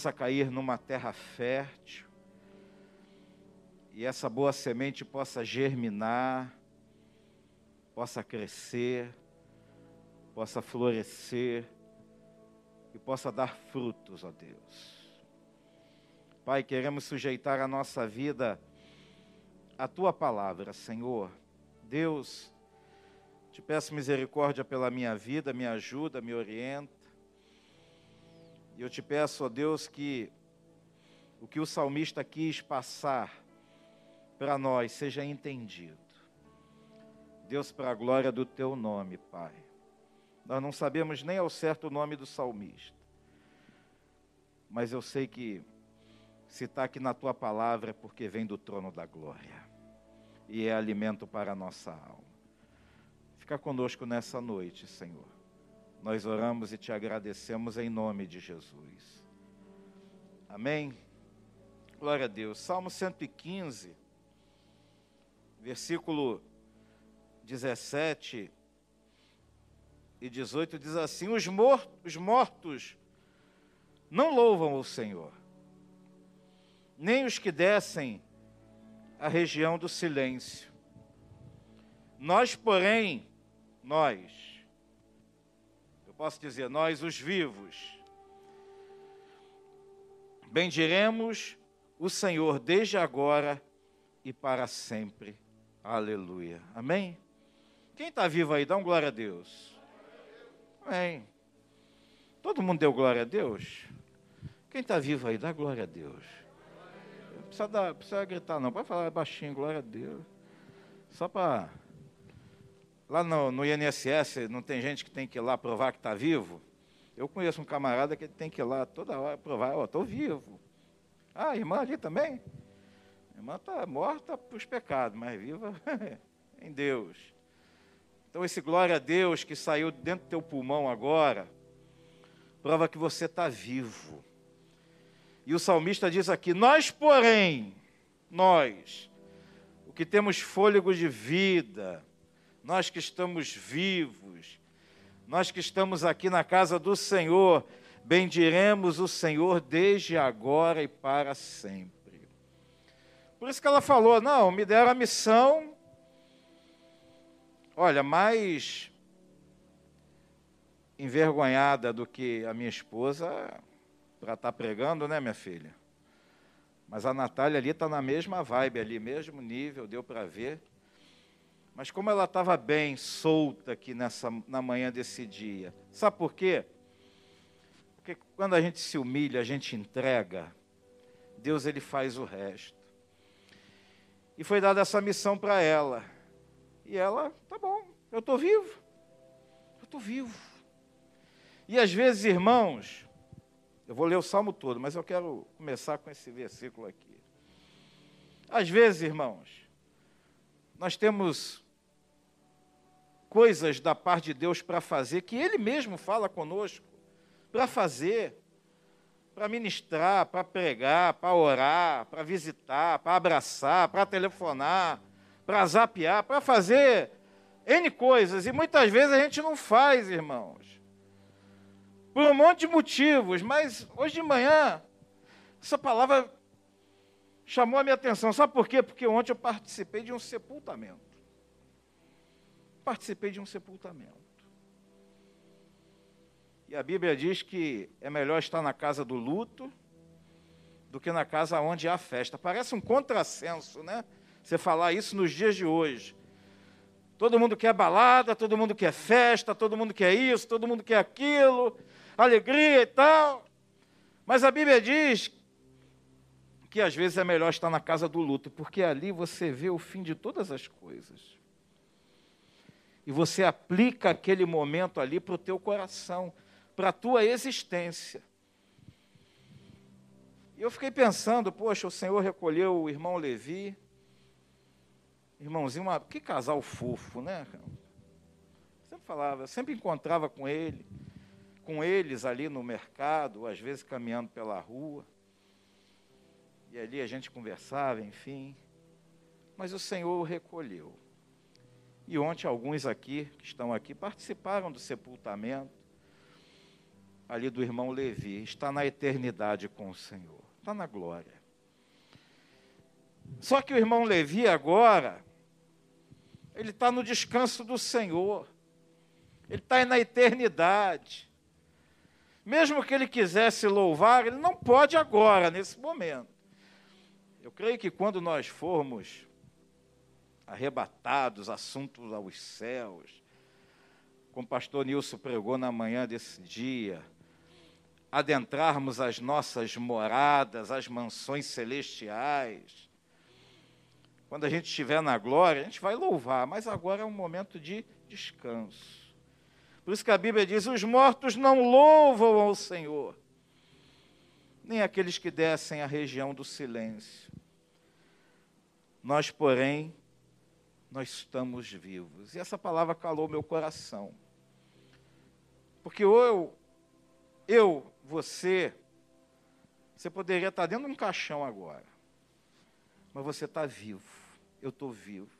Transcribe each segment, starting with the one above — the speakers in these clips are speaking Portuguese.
possa cair numa terra fértil e essa boa semente possa germinar, possa crescer, possa florescer e possa dar frutos, ó Deus. Pai, queremos sujeitar a nossa vida à tua palavra, Senhor. Deus, te peço misericórdia pela minha vida, me ajuda, me orienta. E eu te peço, ó Deus, que o que o salmista quis passar para nós seja entendido. Deus, para a glória do teu nome, Pai. Nós não sabemos nem ao certo o nome do salmista, mas eu sei que se está aqui na tua palavra é porque vem do trono da glória e é alimento para a nossa alma. Fica conosco nessa noite, Senhor. Nós oramos e te agradecemos em nome de Jesus. Amém. Glória a Deus. Salmo 115, versículo 17 e 18 diz assim: Os mortos, os mortos não louvam o Senhor, nem os que descem a região do silêncio. Nós, porém, nós, posso dizer, nós, os vivos, bendiremos o Senhor desde agora e para sempre. Aleluia. Amém? Quem está vivo aí, dá um glória a Deus. Amém. Todo mundo deu glória a Deus? Quem está vivo aí, dá glória a Deus. Não precisa, dar, precisa gritar, não. Pode falar baixinho, glória a Deus. Só para. Lá no, no, INSS, não tem gente que tem que ir lá provar que está vivo? Eu conheço um camarada que tem que ir lá toda hora provar, ó, oh, estou vivo. Ah, irmã ali também? A irmã está morta para os pecados, mas viva em Deus. Então, esse glória a Deus que saiu dentro do teu pulmão agora, prova que você está vivo. E o salmista diz aqui: Nós, porém, nós, o que temos fôlego de vida, nós que estamos vivos, nós que estamos aqui na casa do Senhor, bendiremos o Senhor desde agora e para sempre. Por isso que ela falou: Não, me deram a missão Olha, mais envergonhada do que a minha esposa para estar tá pregando, né, minha filha? Mas a Natália ali está na mesma vibe ali, mesmo nível, deu para ver. Mas como ela estava bem solta aqui nessa, na manhã desse dia. Sabe por quê? Porque quando a gente se humilha, a gente entrega, Deus ele faz o resto. E foi dada essa missão para ela. E ela, tá bom, eu estou vivo. Eu estou vivo. E às vezes, irmãos, eu vou ler o salmo todo, mas eu quero começar com esse versículo aqui. Às vezes, irmãos, nós temos coisas da parte de Deus para fazer, que Ele mesmo fala conosco, para fazer, para ministrar, para pregar, para orar, para visitar, para abraçar, para telefonar, para zapear, para fazer N coisas. E muitas vezes a gente não faz, irmãos. Por um monte de motivos. Mas hoje de manhã, essa palavra chamou a minha atenção. Sabe por quê? Porque ontem eu participei de um sepultamento. Participei de um sepultamento. E a Bíblia diz que é melhor estar na casa do luto do que na casa onde há festa. Parece um contrassenso, né? Você falar isso nos dias de hoje. Todo mundo quer balada, todo mundo quer festa, todo mundo quer isso, todo mundo quer aquilo, alegria e tal. Mas a Bíblia diz que às vezes é melhor estar na casa do luto, porque ali você vê o fim de todas as coisas. E você aplica aquele momento ali para o teu coração, para a tua existência. E eu fiquei pensando, poxa, o Senhor recolheu o irmão Levi, Irmãozinho, uma, que casal fofo, né? Sempre falava, sempre encontrava com ele, com eles ali no mercado, às vezes caminhando pela rua. E ali a gente conversava, enfim. Mas o Senhor o recolheu. E ontem alguns aqui, que estão aqui, participaram do sepultamento. ali do irmão Levi, está na eternidade com o Senhor, está na glória. Só que o irmão Levi agora, ele está no descanso do Senhor, ele está na eternidade. Mesmo que ele quisesse louvar, ele não pode agora, nesse momento. Eu creio que quando nós formos arrebatados, assuntos aos céus, como o pastor Nilson pregou na manhã desse dia, adentrarmos as nossas moradas, as mansões celestiais. Quando a gente estiver na glória, a gente vai louvar, mas agora é um momento de descanso. Por isso que a Bíblia diz: os mortos não louvam ao Senhor, nem aqueles que descem à região do silêncio. Nós, porém, nós estamos vivos. E essa palavra calou meu coração. Porque ou eu, eu, você, você poderia estar dentro de um caixão agora, mas você está vivo, eu estou vivo.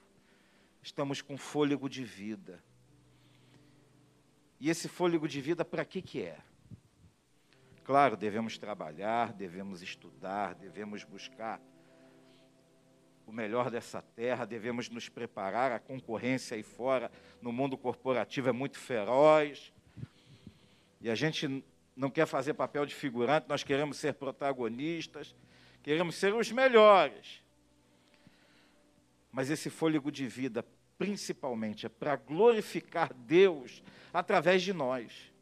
Estamos com fôlego de vida. E esse fôlego de vida, para que, que é? Claro, devemos trabalhar, devemos estudar, devemos buscar o melhor dessa terra, devemos nos preparar. A concorrência aí fora, no mundo corporativo, é muito feroz. E a gente não quer fazer papel de figurante, nós queremos ser protagonistas, queremos ser os melhores. Mas esse fôlego de vida, principalmente, é para glorificar Deus através de nós.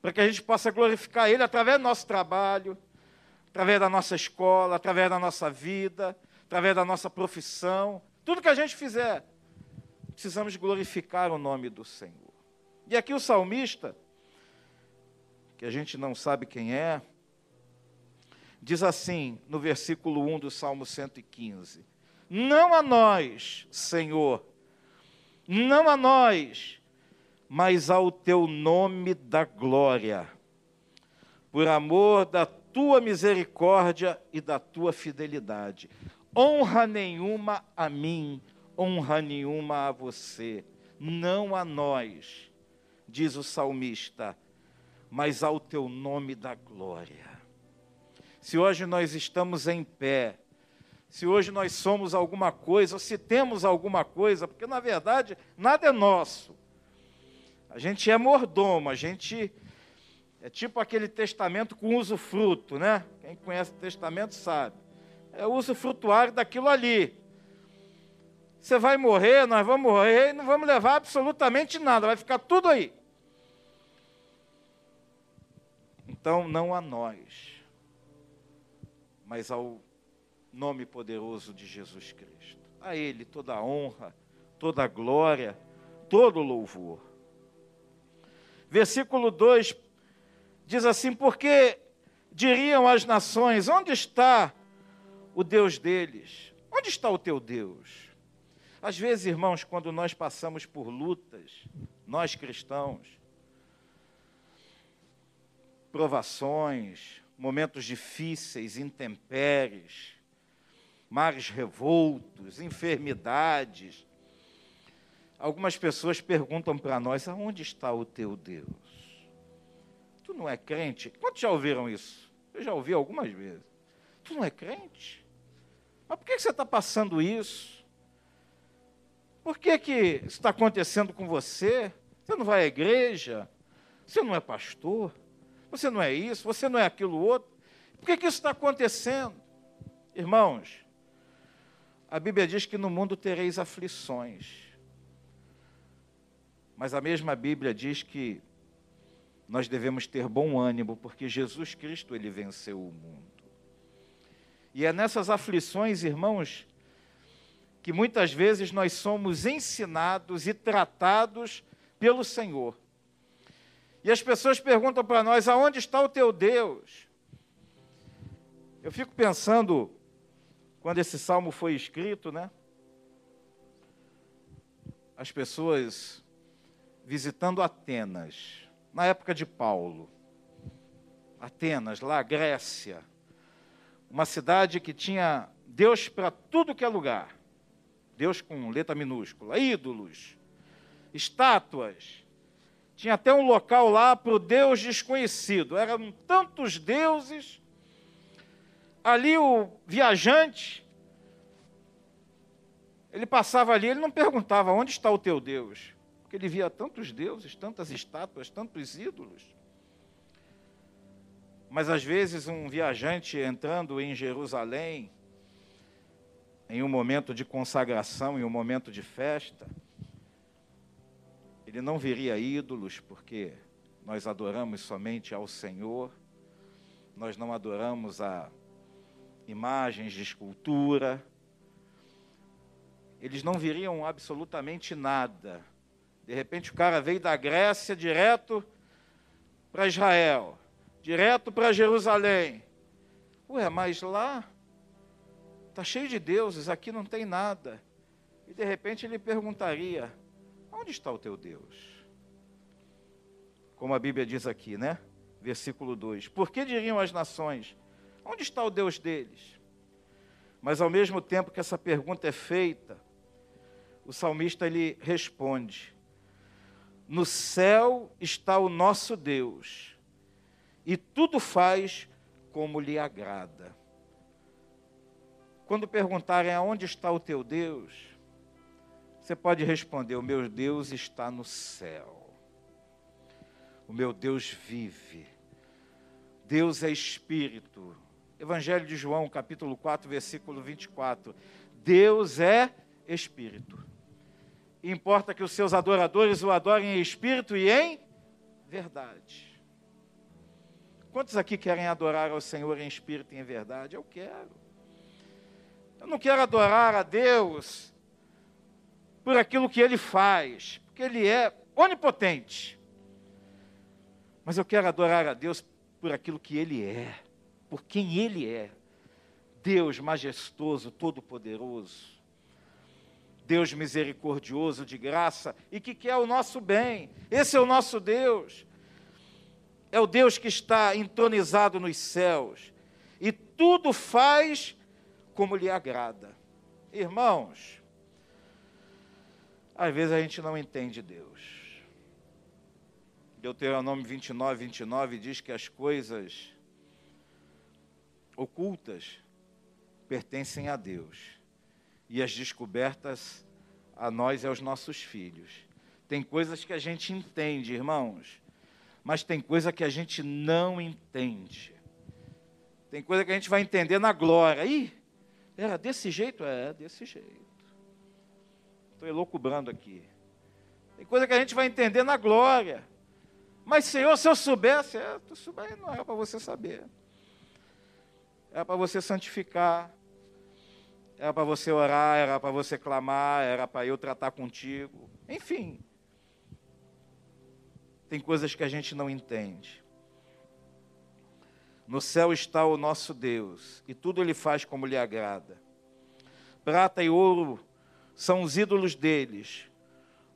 Para que a gente possa glorificar Ele através do nosso trabalho, através da nossa escola, através da nossa vida, através da nossa profissão, tudo que a gente fizer, precisamos glorificar o nome do Senhor. E aqui o salmista, que a gente não sabe quem é, diz assim, no versículo 1 do Salmo 115: Não a nós, Senhor, não a nós, mas ao teu nome da glória, por amor da tua misericórdia e da tua fidelidade honra nenhuma a mim, honra nenhuma a você, não a nós, diz o salmista, mas ao teu nome da glória. Se hoje nós estamos em pé, se hoje nós somos alguma coisa, ou se temos alguma coisa, porque na verdade nada é nosso. A gente é mordomo, a gente é tipo aquele testamento com usufruto, né? Quem conhece o testamento sabe é o uso frutuário daquilo ali. Você vai morrer, nós vamos morrer e não vamos levar absolutamente nada, vai ficar tudo aí. Então, não a nós, mas ao nome poderoso de Jesus Cristo. A Ele toda a honra, toda a glória, todo o louvor. Versículo 2 diz assim: Porque diriam as nações: onde está o Deus deles. Onde está o teu Deus? Às vezes, irmãos, quando nós passamos por lutas, nós cristãos, provações, momentos difíceis, intempéries, mares revoltos, enfermidades, algumas pessoas perguntam para nós: aonde está o teu Deus? Tu não é crente? Quantos já ouviram isso? Eu já ouvi algumas vezes. Tu não é crente? Mas por que você está passando isso? Por que, que está acontecendo com você? Você não vai à igreja? Você não é pastor? Você não é isso? Você não é aquilo outro? Por que, que isso está acontecendo? Irmãos, a Bíblia diz que no mundo tereis aflições. Mas a mesma Bíblia diz que nós devemos ter bom ânimo, porque Jesus Cristo ele venceu o mundo. E é nessas aflições, irmãos, que muitas vezes nós somos ensinados e tratados pelo Senhor. E as pessoas perguntam para nós: aonde está o teu Deus? Eu fico pensando, quando esse salmo foi escrito, né? As pessoas visitando Atenas, na época de Paulo. Atenas, lá, Grécia uma cidade que tinha Deus para tudo que é lugar. Deus com letra minúscula, ídolos, estátuas. Tinha até um local lá para o Deus desconhecido. Eram tantos deuses. Ali o viajante, ele passava ali, ele não perguntava onde está o teu Deus, porque ele via tantos deuses, tantas estátuas, tantos ídolos. Mas às vezes um viajante entrando em Jerusalém, em um momento de consagração, em um momento de festa, ele não veria ídolos, porque nós adoramos somente ao Senhor, nós não adoramos a imagens de escultura. Eles não viriam absolutamente nada. De repente o cara veio da Grécia direto para Israel, direto para Jerusalém. Ué, mas lá Está cheio de deuses, aqui não tem nada. E de repente ele perguntaria: Onde está o teu Deus? Como a Bíblia diz aqui, né? Versículo 2: Por que diriam as nações: Onde está o Deus deles? Mas ao mesmo tempo que essa pergunta é feita, o salmista ele responde: No céu está o nosso Deus, e tudo faz como lhe agrada. Quando perguntarem aonde está o teu Deus, você pode responder: O meu Deus está no céu. O meu Deus vive. Deus é espírito. Evangelho de João, capítulo 4, versículo 24. Deus é espírito. Importa que os seus adoradores o adorem em espírito e em verdade. Quantos aqui querem adorar ao Senhor em espírito e em verdade? Eu quero. Eu não quero adorar a Deus por aquilo que Ele faz, porque Ele é onipotente. Mas eu quero adorar a Deus por aquilo que Ele é, por quem Ele é. Deus majestoso, todo-poderoso. Deus misericordioso, de graça e que quer o nosso bem. Esse é o nosso Deus. É o Deus que está entronizado nos céus e tudo faz como lhe agrada. Irmãos, às vezes a gente não entende Deus. Deuteronômio 29, 29 diz que as coisas ocultas pertencem a Deus e as descobertas a nós e aos nossos filhos. Tem coisas que a gente entende, irmãos, mas tem coisa que a gente não entende. Tem coisa que a gente vai entender na glória. Ih, era desse jeito? É, desse jeito. Estou elocubrando aqui. Tem coisa que a gente vai entender na glória. Mas, Senhor, se eu soubesse, é, tu souber, não era para você saber. Era para você santificar. Era para você orar, era para você clamar, era para eu tratar contigo. Enfim. Tem coisas que a gente não entende. No céu está o nosso Deus, e tudo ele faz como lhe agrada. Prata e ouro são os ídolos deles,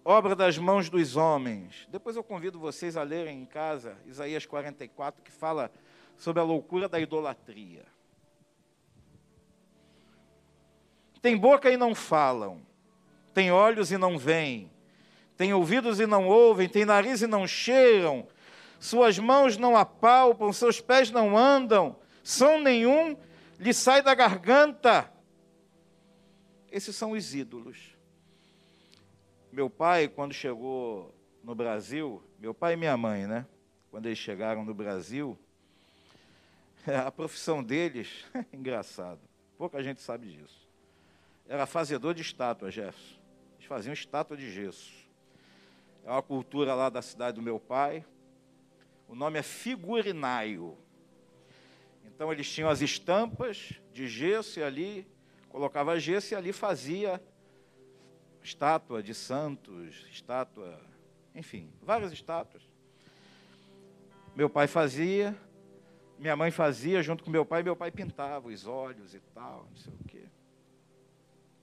obra das mãos dos homens. Depois eu convido vocês a lerem em casa Isaías 44, que fala sobre a loucura da idolatria. Tem boca e não falam, tem olhos e não veem, tem ouvidos e não ouvem, tem nariz e não cheiram, suas mãos não apalpam, seus pés não andam, som nenhum lhe sai da garganta. Esses são os ídolos. Meu pai, quando chegou no Brasil, meu pai e minha mãe, né? Quando eles chegaram no Brasil, a profissão deles, engraçado, pouca gente sabe disso. Era fazedor de estátua, Jefferson. Eles faziam estátua de gesso. É uma cultura lá da cidade do meu pai. O nome é figurinaio. Então eles tinham as estampas de gesso e ali colocava gesso e ali fazia estátua de santos, estátua, enfim, várias estátuas. Meu pai fazia, minha mãe fazia junto com meu pai, meu pai pintava os olhos e tal, não sei o quê.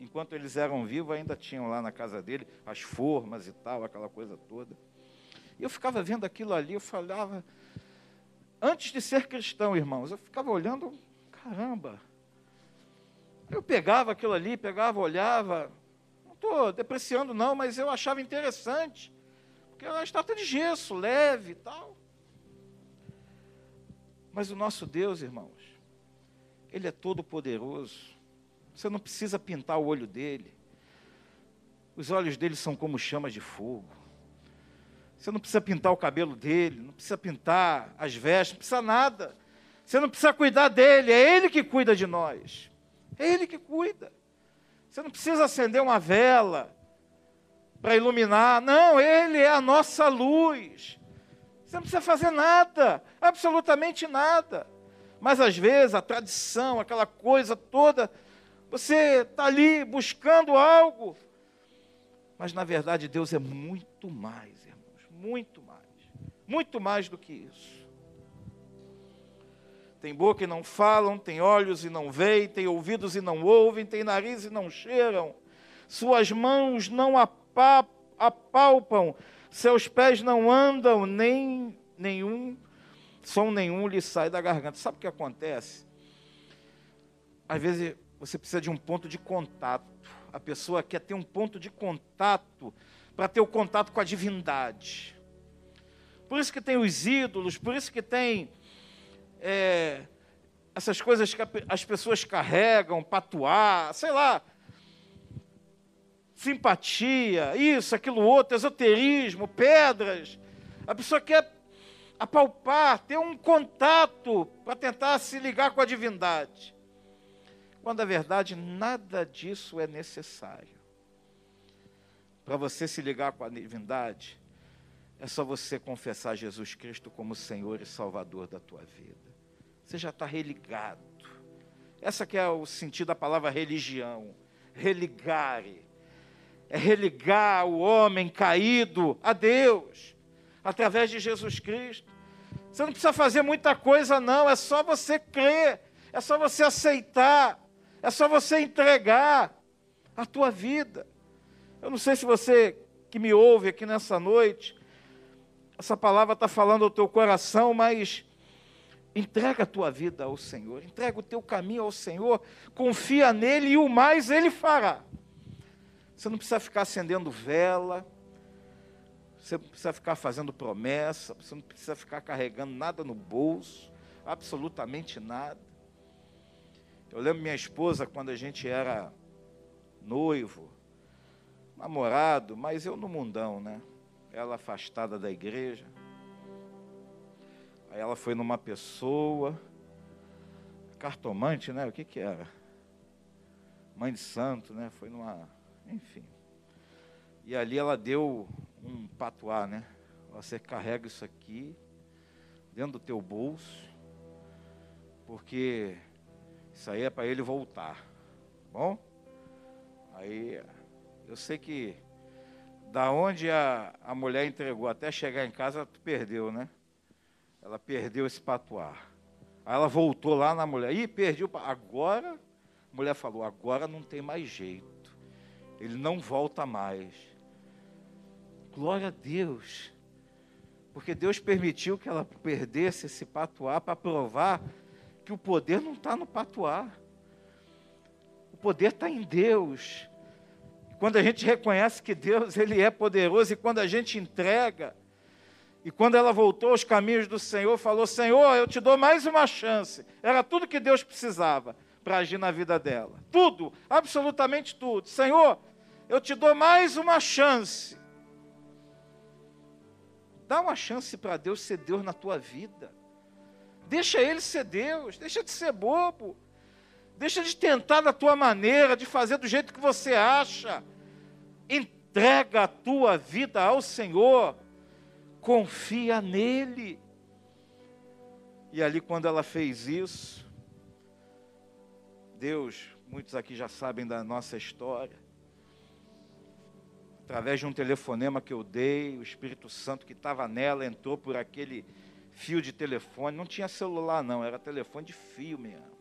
Enquanto eles eram vivos, ainda tinham lá na casa dele as formas e tal, aquela coisa toda. E eu ficava vendo aquilo ali, eu falava, antes de ser cristão, irmãos, eu ficava olhando, caramba. Eu pegava aquilo ali, pegava, olhava, não estou depreciando não, mas eu achava interessante. porque é uma estátua de gesso, leve e tal. Mas o nosso Deus, irmãos, Ele é todo poderoso. Você não precisa pintar o olho dele. Os olhos dele são como chamas de fogo. Você não precisa pintar o cabelo dele, não precisa pintar as vestes, não precisa nada. Você não precisa cuidar dele, é ele que cuida de nós. É ele que cuida. Você não precisa acender uma vela para iluminar. Não, ele é a nossa luz. Você não precisa fazer nada, absolutamente nada. Mas às vezes a tradição, aquela coisa toda, você está ali buscando algo. Mas na verdade Deus é muito mais, irmãos, muito mais. Muito mais do que isso. Tem boca e não falam, tem olhos e não veem, tem ouvidos e não ouvem, tem nariz e não cheiram. Suas mãos não apalpam, seus pés não andam, nem nenhum som nenhum lhe sai da garganta. Sabe o que acontece? Às vezes você precisa de um ponto de contato. A pessoa quer ter um ponto de contato para ter o contato com a divindade. Por isso que tem os ídolos, por isso que tem é, essas coisas que as pessoas carregam, patuar, sei lá, simpatia, isso, aquilo outro, esoterismo, pedras. A pessoa quer apalpar, ter um contato para tentar se ligar com a divindade quando a verdade nada disso é necessário. Para você se ligar com a divindade, é só você confessar Jesus Cristo como Senhor e Salvador da tua vida. Você já está religado. Essa que é o sentido da palavra religião. Religare. É religar o homem caído a Deus, através de Jesus Cristo. Você não precisa fazer muita coisa, não, é só você crer, é só você aceitar. É só você entregar a tua vida. Eu não sei se você que me ouve aqui nessa noite, essa palavra está falando ao teu coração, mas entrega a tua vida ao Senhor, entrega o teu caminho ao Senhor, confia nele e o mais ele fará. Você não precisa ficar acendendo vela, você não precisa ficar fazendo promessa, você não precisa ficar carregando nada no bolso, absolutamente nada. Eu lembro minha esposa quando a gente era noivo, namorado, mas eu no mundão, né? Ela afastada da igreja. Aí ela foi numa pessoa, cartomante, né? O que que era? Mãe de santo, né? Foi numa, enfim. E ali ela deu um patuá, né? Você carrega isso aqui dentro do teu bolso, porque isso aí é para ele voltar. Tá bom? Aí eu sei que da onde a, a mulher entregou até chegar em casa, tu perdeu, né? Ela perdeu esse patuar. Aí ela voltou lá na mulher. Ih, perdi o Agora, a mulher falou, agora não tem mais jeito. Ele não volta mais. Glória a Deus. Porque Deus permitiu que ela perdesse esse patuar para provar que o poder não está no patuar. O poder está em Deus. Quando a gente reconhece que Deus ele é poderoso e quando a gente entrega, e quando ela voltou aos caminhos do Senhor, falou: Senhor, eu te dou mais uma chance. Era tudo que Deus precisava para agir na vida dela. Tudo, absolutamente tudo. Senhor, eu te dou mais uma chance. Dá uma chance para Deus ser Deus na tua vida. Deixa ele ser Deus, deixa de ser bobo. Deixa de tentar da tua maneira, de fazer do jeito que você acha. Entrega a tua vida ao Senhor. Confia nele. E ali, quando ela fez isso, Deus, muitos aqui já sabem da nossa história, através de um telefonema que eu dei, o Espírito Santo que estava nela entrou por aquele fio de telefone, não tinha celular não, era telefone de fio mesmo.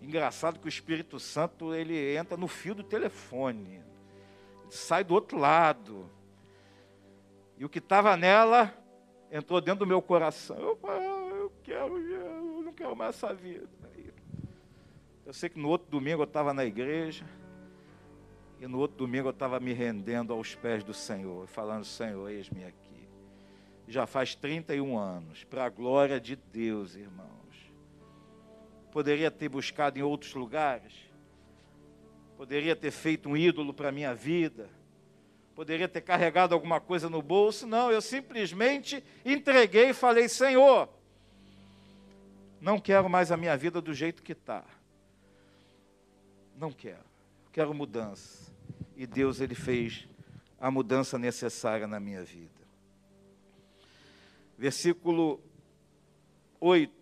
Engraçado que o Espírito Santo ele entra no fio do telefone, sai do outro lado. E o que estava nela entrou dentro do meu coração. Eu, eu quero, eu não quero mais essa vida. Eu sei que no outro domingo eu estava na igreja E no outro domingo eu estava me rendendo aos pés do Senhor, falando: Senhor, eis-me aqui. Já faz 31 anos, para a glória de Deus, irmãos. Poderia ter buscado em outros lugares, poderia ter feito um ídolo para a minha vida, poderia ter carregado alguma coisa no bolso. Não, eu simplesmente entreguei e falei: Senhor, não quero mais a minha vida do jeito que está. Não quero. Quero mudança. E Deus, Ele fez a mudança necessária na minha vida. Versículo 8.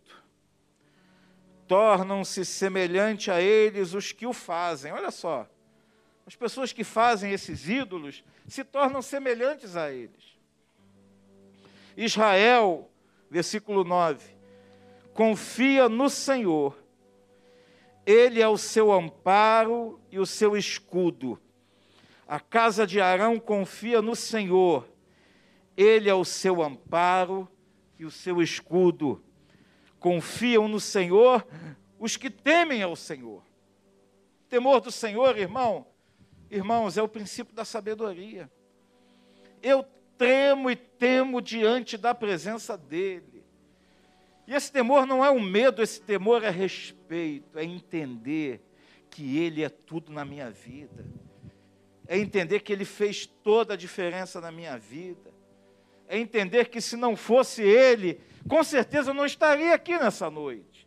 Tornam-se semelhante a eles os que o fazem. Olha só. As pessoas que fazem esses ídolos se tornam semelhantes a eles. Israel, versículo 9 confia no Senhor. Ele é o seu amparo e o seu escudo. A casa de Arão confia no Senhor. Ele é o seu amparo e o seu escudo. Confiam no Senhor os que temem ao Senhor. Temor do Senhor, irmão, irmãos, é o princípio da sabedoria. Eu tremo e temo diante da presença dEle. E esse temor não é um medo, esse temor é respeito, é entender que Ele é tudo na minha vida, é entender que Ele fez toda a diferença na minha vida, é entender que se não fosse Ele, com certeza eu não estaria aqui nessa noite.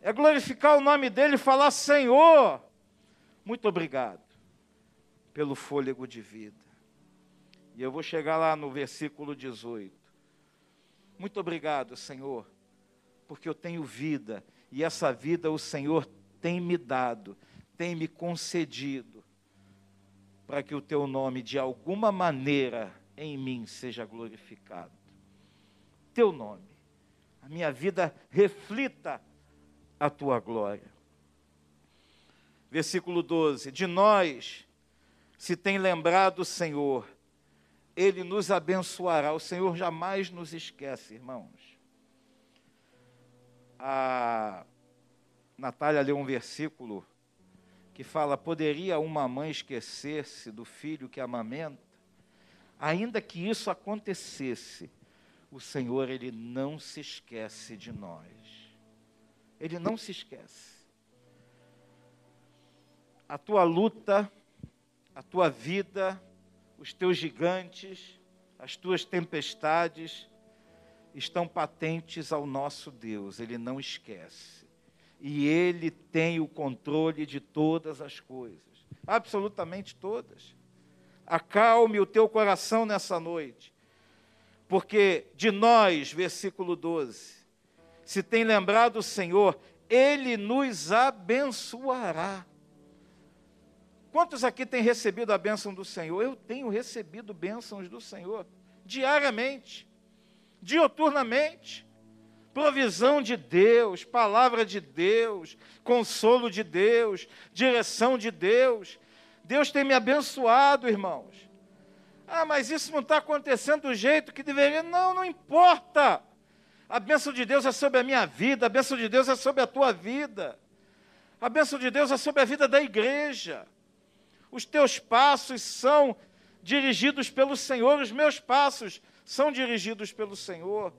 É glorificar o nome dEle e falar: Senhor, muito obrigado pelo fôlego de vida. E eu vou chegar lá no versículo 18. Muito obrigado, Senhor, porque eu tenho vida e essa vida o Senhor tem me dado, tem me concedido, para que o teu nome de alguma maneira em mim seja glorificado. Teu nome, a minha vida reflita a tua glória. Versículo 12: De nós se tem lembrado o Senhor ele nos abençoará. O Senhor jamais nos esquece, irmãos. A Natália leu um versículo que fala: Poderia uma mãe esquecer-se do filho que amamenta? Ainda que isso acontecesse, o Senhor, Ele não se esquece de nós. Ele não se esquece. A tua luta, a tua vida, os teus gigantes, as tuas tempestades estão patentes ao nosso Deus, ele não esquece. E ele tem o controle de todas as coisas, absolutamente todas. Acalme o teu coração nessa noite, porque de nós, versículo 12, se tem lembrado o Senhor, ele nos abençoará. Quantos aqui têm recebido a bênção do Senhor? Eu tenho recebido bênçãos do Senhor diariamente, dioturnamente. Provisão de Deus, palavra de Deus, consolo de Deus, direção de Deus. Deus tem me abençoado, irmãos. Ah, mas isso não está acontecendo do jeito que deveria. Não, não importa. A bênção de Deus é sobre a minha vida, a bênção de Deus é sobre a tua vida. A bênção de Deus é sobre a vida da igreja. Os teus passos são dirigidos pelo Senhor, os meus passos são dirigidos pelo Senhor.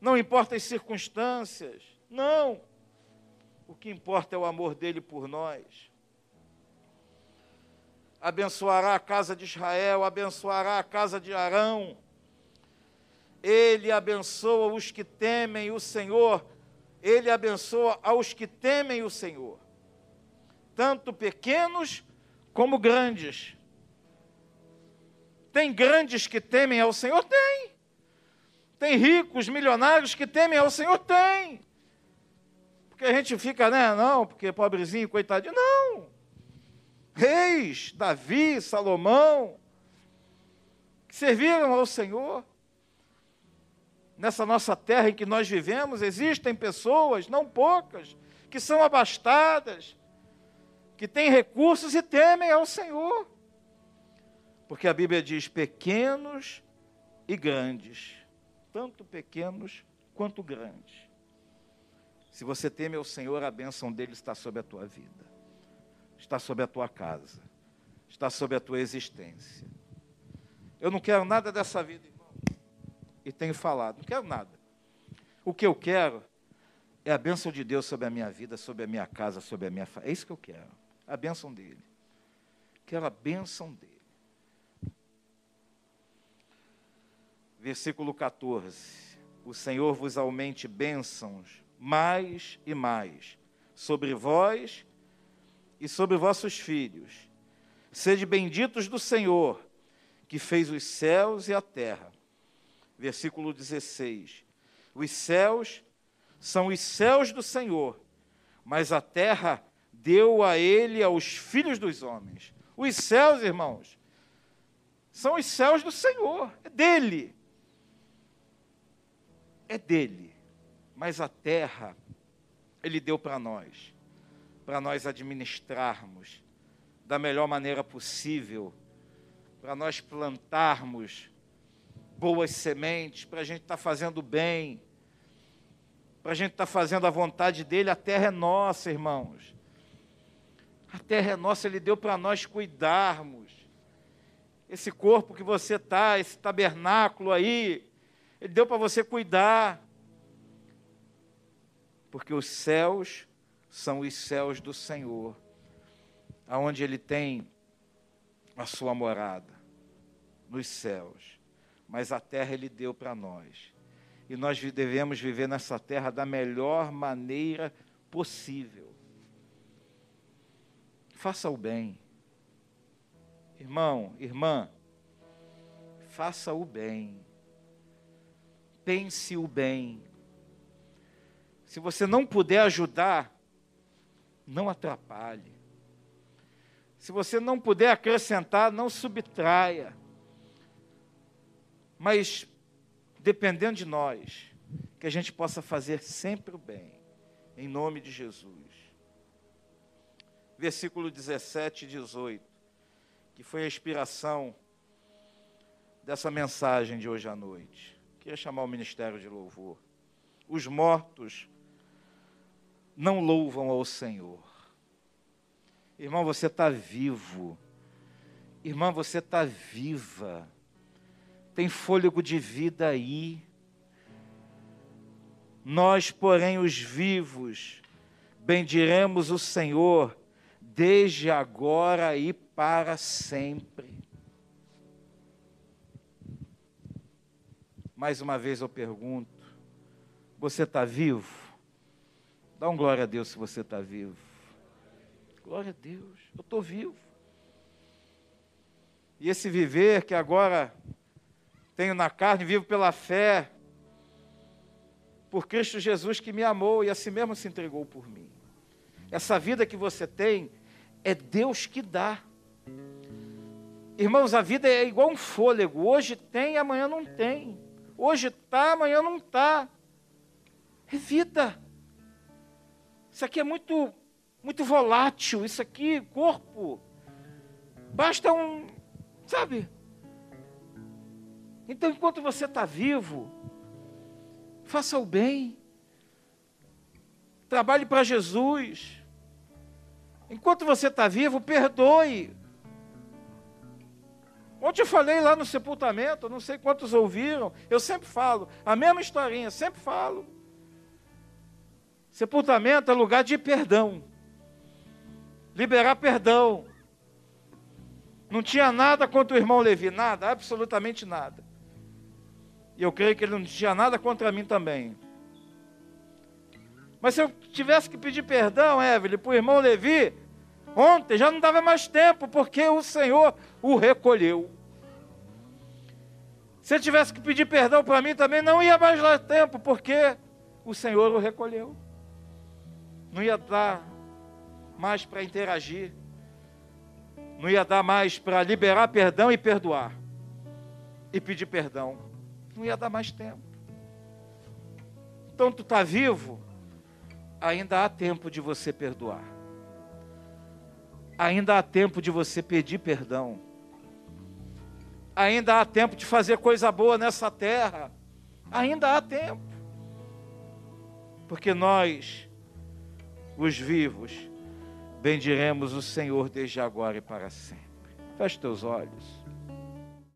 Não importa as circunstâncias, não. O que importa é o amor dele por nós. Abençoará a casa de Israel, abençoará a casa de Arão. Ele abençoa os que temem o Senhor, ele abençoa aos que temem o Senhor, tanto pequenos como grandes. Tem grandes que temem ao Senhor? Tem. Tem ricos, milionários que temem ao Senhor? Tem. Porque a gente fica, né? Não, porque pobrezinho, coitadinho. Não. Reis, Davi, Salomão, que serviram ao Senhor. Nessa nossa terra em que nós vivemos, existem pessoas, não poucas, que são abastadas, que têm recursos e temem ao Senhor. Porque a Bíblia diz pequenos e grandes, tanto pequenos quanto grandes. Se você teme ao Senhor, a bênção dele está sobre a tua vida, está sobre a tua casa, está sobre a tua existência. Eu não quero nada dessa vida, irmão. E tenho falado, não quero nada. O que eu quero é a bênção de Deus sobre a minha vida, sobre a minha casa, sobre a minha família. É isso que eu quero. A bênção dele. Quero a bênção dele. Versículo 14. O Senhor vos aumente bênçãos mais e mais sobre vós e sobre vossos filhos. Sede benditos do Senhor, que fez os céus e a terra. Versículo 16. Os céus são os céus do Senhor, mas a terra deu a ele aos filhos dos homens. Os céus, irmãos, são os céus do Senhor, é dele. É dele. Mas a terra, ele deu para nós, para nós administrarmos da melhor maneira possível, para nós plantarmos boas sementes, para a gente estar tá fazendo bem, para a gente estar tá fazendo a vontade dele, a terra é nossa, irmãos. A terra é nossa, ele deu para nós cuidarmos. Esse corpo que você está, esse tabernáculo aí, ele deu para você cuidar. Porque os céus são os céus do Senhor, aonde ele tem a sua morada, nos céus. Mas a terra ele deu para nós e nós devemos viver nessa terra da melhor maneira possível. Faça o bem. Irmão, irmã, faça o bem. Pense o bem. Se você não puder ajudar, não atrapalhe. Se você não puder acrescentar, não subtraia. Mas dependendo de nós, que a gente possa fazer sempre o bem, em nome de Jesus. Versículo 17 e 18, que foi a inspiração dessa mensagem de hoje à noite. Queria chamar o ministério de louvor. Os mortos não louvam ao Senhor. Irmão, você está vivo. Irmã, você está viva tem fôlego de vida aí. Nós, porém, os vivos, bendiremos o Senhor desde agora e para sempre. Mais uma vez eu pergunto: você está vivo? Dá um glória a Deus se você está vivo. Glória a Deus, eu estou vivo. E esse viver que agora tenho na carne, vivo pela fé, por Cristo Jesus que me amou e assim mesmo se entregou por mim. Essa vida que você tem é Deus que dá. Irmãos, a vida é igual um fôlego. Hoje tem, amanhã não tem. Hoje está, amanhã não está. É vida. Isso aqui é muito, muito volátil. Isso aqui, corpo. Basta um, sabe? Então, enquanto você está vivo, faça o bem, trabalhe para Jesus. Enquanto você está vivo, perdoe. Ontem eu falei lá no sepultamento, não sei quantos ouviram, eu sempre falo, a mesma historinha, sempre falo. Sepultamento é lugar de perdão, liberar perdão. Não tinha nada contra o irmão Levi, nada, absolutamente nada. E eu creio que ele não tinha nada contra mim também. Mas se eu tivesse que pedir perdão, Evelyn, para o irmão Levi, ontem já não dava mais tempo, porque o Senhor o recolheu. Se eu tivesse que pedir perdão para mim também, não ia mais dar tempo, porque o Senhor o recolheu. Não ia dar mais para interagir. Não ia dar mais para liberar perdão e perdoar. E pedir perdão não ia dar mais tempo. Então tu está vivo, ainda há tempo de você perdoar. Ainda há tempo de você pedir perdão. Ainda há tempo de fazer coisa boa nessa terra. Ainda há tempo. Porque nós, os vivos, bendiremos o Senhor desde agora e para sempre. Feche teus olhos.